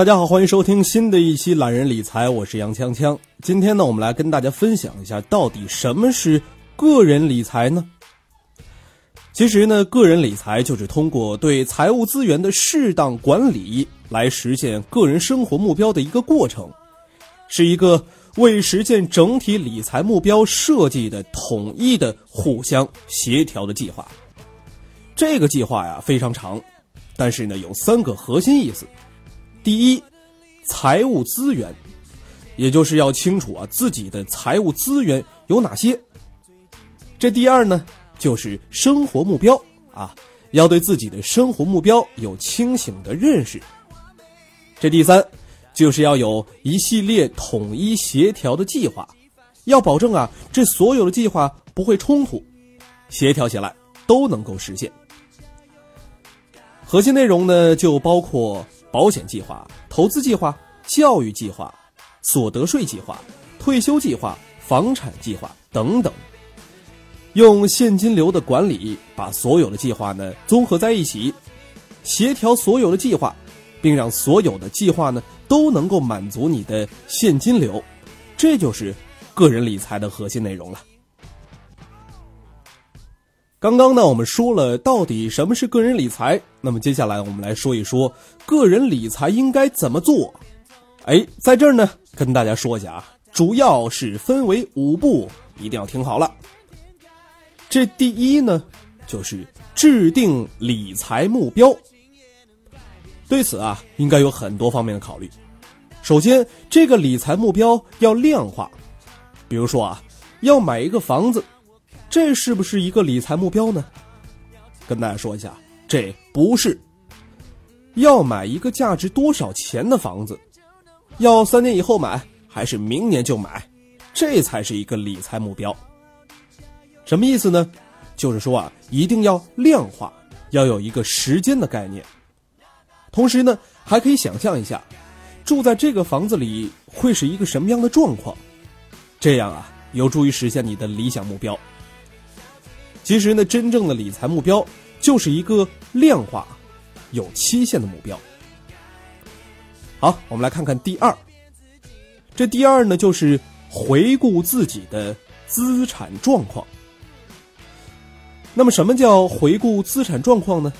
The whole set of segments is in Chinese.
大家好，欢迎收听新的一期懒人理财，我是杨锵锵。今天呢，我们来跟大家分享一下，到底什么是个人理财呢？其实呢，个人理财就是通过对财务资源的适当管理，来实现个人生活目标的一个过程，是一个为实现整体理财目标设计的统一的、互相协调的计划。这个计划呀非常长，但是呢有三个核心意思。第一，财务资源，也就是要清楚啊自己的财务资源有哪些。这第二呢，就是生活目标啊，要对自己的生活目标有清醒的认识。这第三，就是要有一系列统一协调的计划，要保证啊这所有的计划不会冲突，协调起来都能够实现。核心内容呢，就包括。保险计划、投资计划、教育计划、所得税计划、退休计划、房产计划等等，用现金流的管理把所有的计划呢综合在一起，协调所有的计划，并让所有的计划呢都能够满足你的现金流，这就是个人理财的核心内容了。刚刚呢，我们说了到底什么是个人理财，那么接下来我们来说一说个人理财应该怎么做。哎，在这儿呢，跟大家说一下啊，主要是分为五步，一定要听好了。这第一呢，就是制定理财目标。对此啊，应该有很多方面的考虑。首先，这个理财目标要量化，比如说啊，要买一个房子。这是不是一个理财目标呢？跟大家说一下，这不是。要买一个价值多少钱的房子，要三年以后买还是明年就买，这才是一个理财目标。什么意思呢？就是说啊，一定要量化，要有一个时间的概念。同时呢，还可以想象一下，住在这个房子里会是一个什么样的状况，这样啊，有助于实现你的理想目标。其实呢，真正的理财目标就是一个量化、有期限的目标。好，我们来看看第二。这第二呢，就是回顾自己的资产状况。那么，什么叫回顾资产状况呢？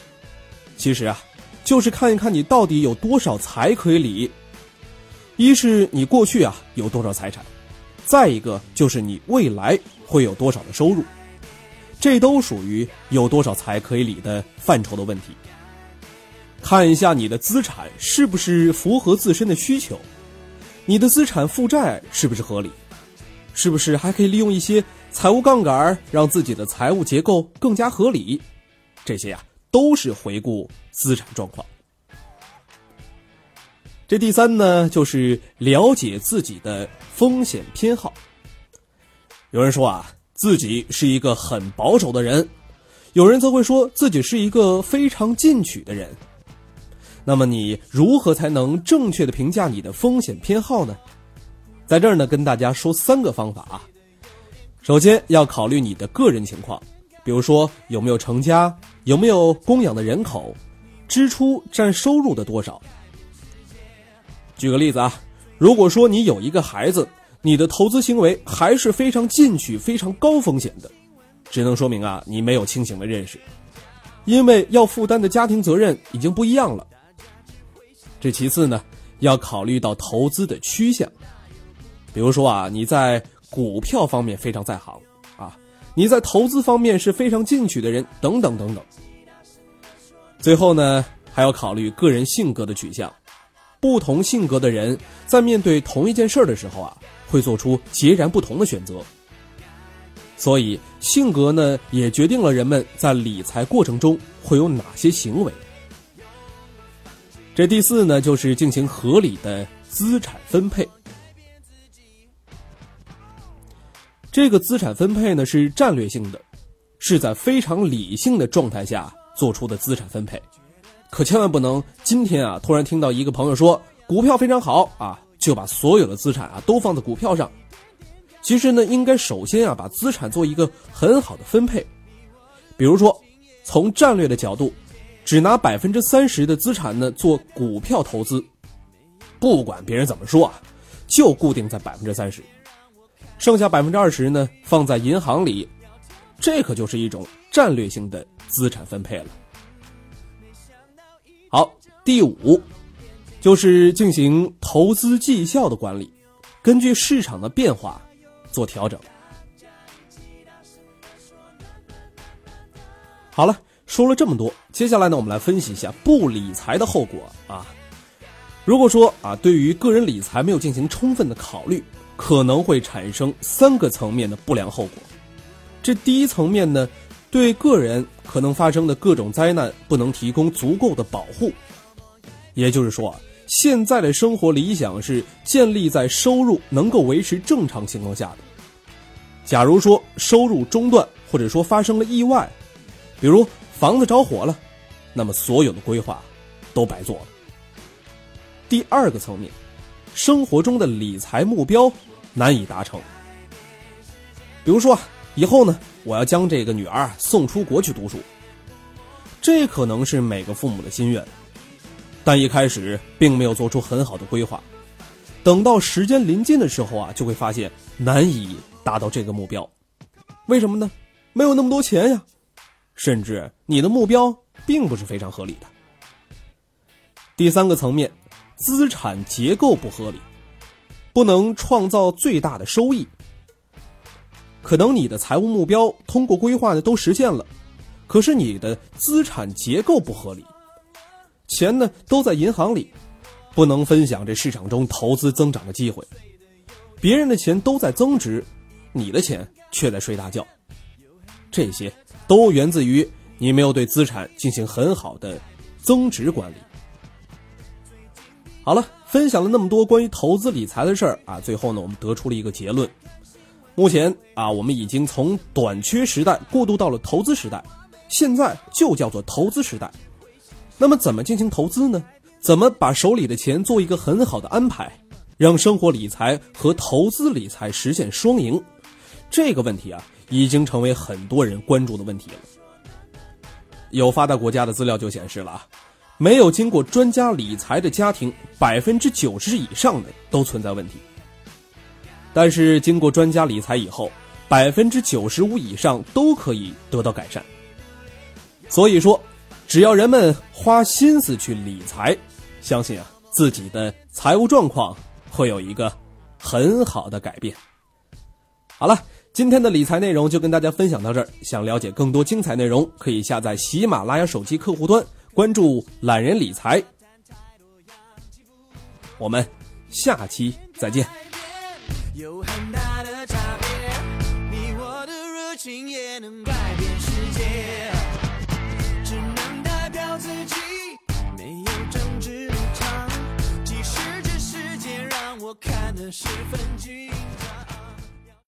其实啊，就是看一看你到底有多少财可以理。一是你过去啊有多少财产，再一个就是你未来会有多少的收入。这都属于有多少财可以理的范畴的问题。看一下你的资产是不是符合自身的需求，你的资产负债是不是合理，是不是还可以利用一些财务杠杆让自己的财务结构更加合理？这些呀都是回顾资产状况。这第三呢，就是了解自己的风险偏好。有人说啊。自己是一个很保守的人，有人则会说自己是一个非常进取的人。那么你如何才能正确的评价你的风险偏好呢？在这儿呢，跟大家说三个方法啊。首先要考虑你的个人情况，比如说有没有成家，有没有供养的人口，支出占收入的多少。举个例子啊，如果说你有一个孩子。你的投资行为还是非常进取、非常高风险的，只能说明啊，你没有清醒的认识，因为要负担的家庭责任已经不一样了。这其次呢，要考虑到投资的趋向，比如说啊，你在股票方面非常在行啊，你在投资方面是非常进取的人，等等等等。最后呢，还要考虑个人性格的取向，不同性格的人在面对同一件事的时候啊。会做出截然不同的选择，所以性格呢，也决定了人们在理财过程中会有哪些行为。这第四呢，就是进行合理的资产分配。这个资产分配呢，是战略性的，是在非常理性的状态下做出的资产分配。可千万不能今天啊，突然听到一个朋友说股票非常好啊，就把所有的资产啊都放在股票上。其实呢，应该首先啊把资产做一个很好的分配。比如说，从战略的角度，只拿百分之三十的资产呢做股票投资，不管别人怎么说啊，就固定在百分之三十，剩下百分之二十呢放在银行里，这可就是一种战略性的资产分配了。好，第五，就是进行投资绩效的管理，根据市场的变化做调整。好了，说了这么多，接下来呢，我们来分析一下不理财的后果啊。如果说啊，对于个人理财没有进行充分的考虑，可能会产生三个层面的不良后果。这第一层面呢？对个人可能发生的各种灾难不能提供足够的保护，也就是说，现在的生活理想是建立在收入能够维持正常情况下的。假如说收入中断，或者说发生了意外，比如房子着火了，那么所有的规划都白做了。第二个层面，生活中的理财目标难以达成，比如说以后呢？我要将这个女儿送出国去读书，这可能是每个父母的心愿，但一开始并没有做出很好的规划，等到时间临近的时候啊，就会发现难以达到这个目标。为什么呢？没有那么多钱呀，甚至你的目标并不是非常合理的。第三个层面，资产结构不合理，不能创造最大的收益。可能你的财务目标通过规划呢都实现了，可是你的资产结构不合理，钱呢都在银行里，不能分享这市场中投资增长的机会，别人的钱都在增值，你的钱却在睡大觉，这些都源自于你没有对资产进行很好的增值管理。好了，分享了那么多关于投资理财的事儿啊，最后呢我们得出了一个结论。目前啊，我们已经从短缺时代过渡到了投资时代，现在就叫做投资时代。那么，怎么进行投资呢？怎么把手里的钱做一个很好的安排，让生活理财和投资理财实现双赢？这个问题啊，已经成为很多人关注的问题了。有发达国家的资料就显示了啊，没有经过专家理财的家庭，百分之九十以上的都存在问题。但是经过专家理财以后，百分之九十五以上都可以得到改善。所以说，只要人们花心思去理财，相信啊自己的财务状况会有一个很好的改变。好了，今天的理财内容就跟大家分享到这儿。想了解更多精彩内容，可以下载喜马拉雅手机客户端，关注“懒人理财”。我们下期再见。有很大的差别，你我的热情也能改变世界，十分紧张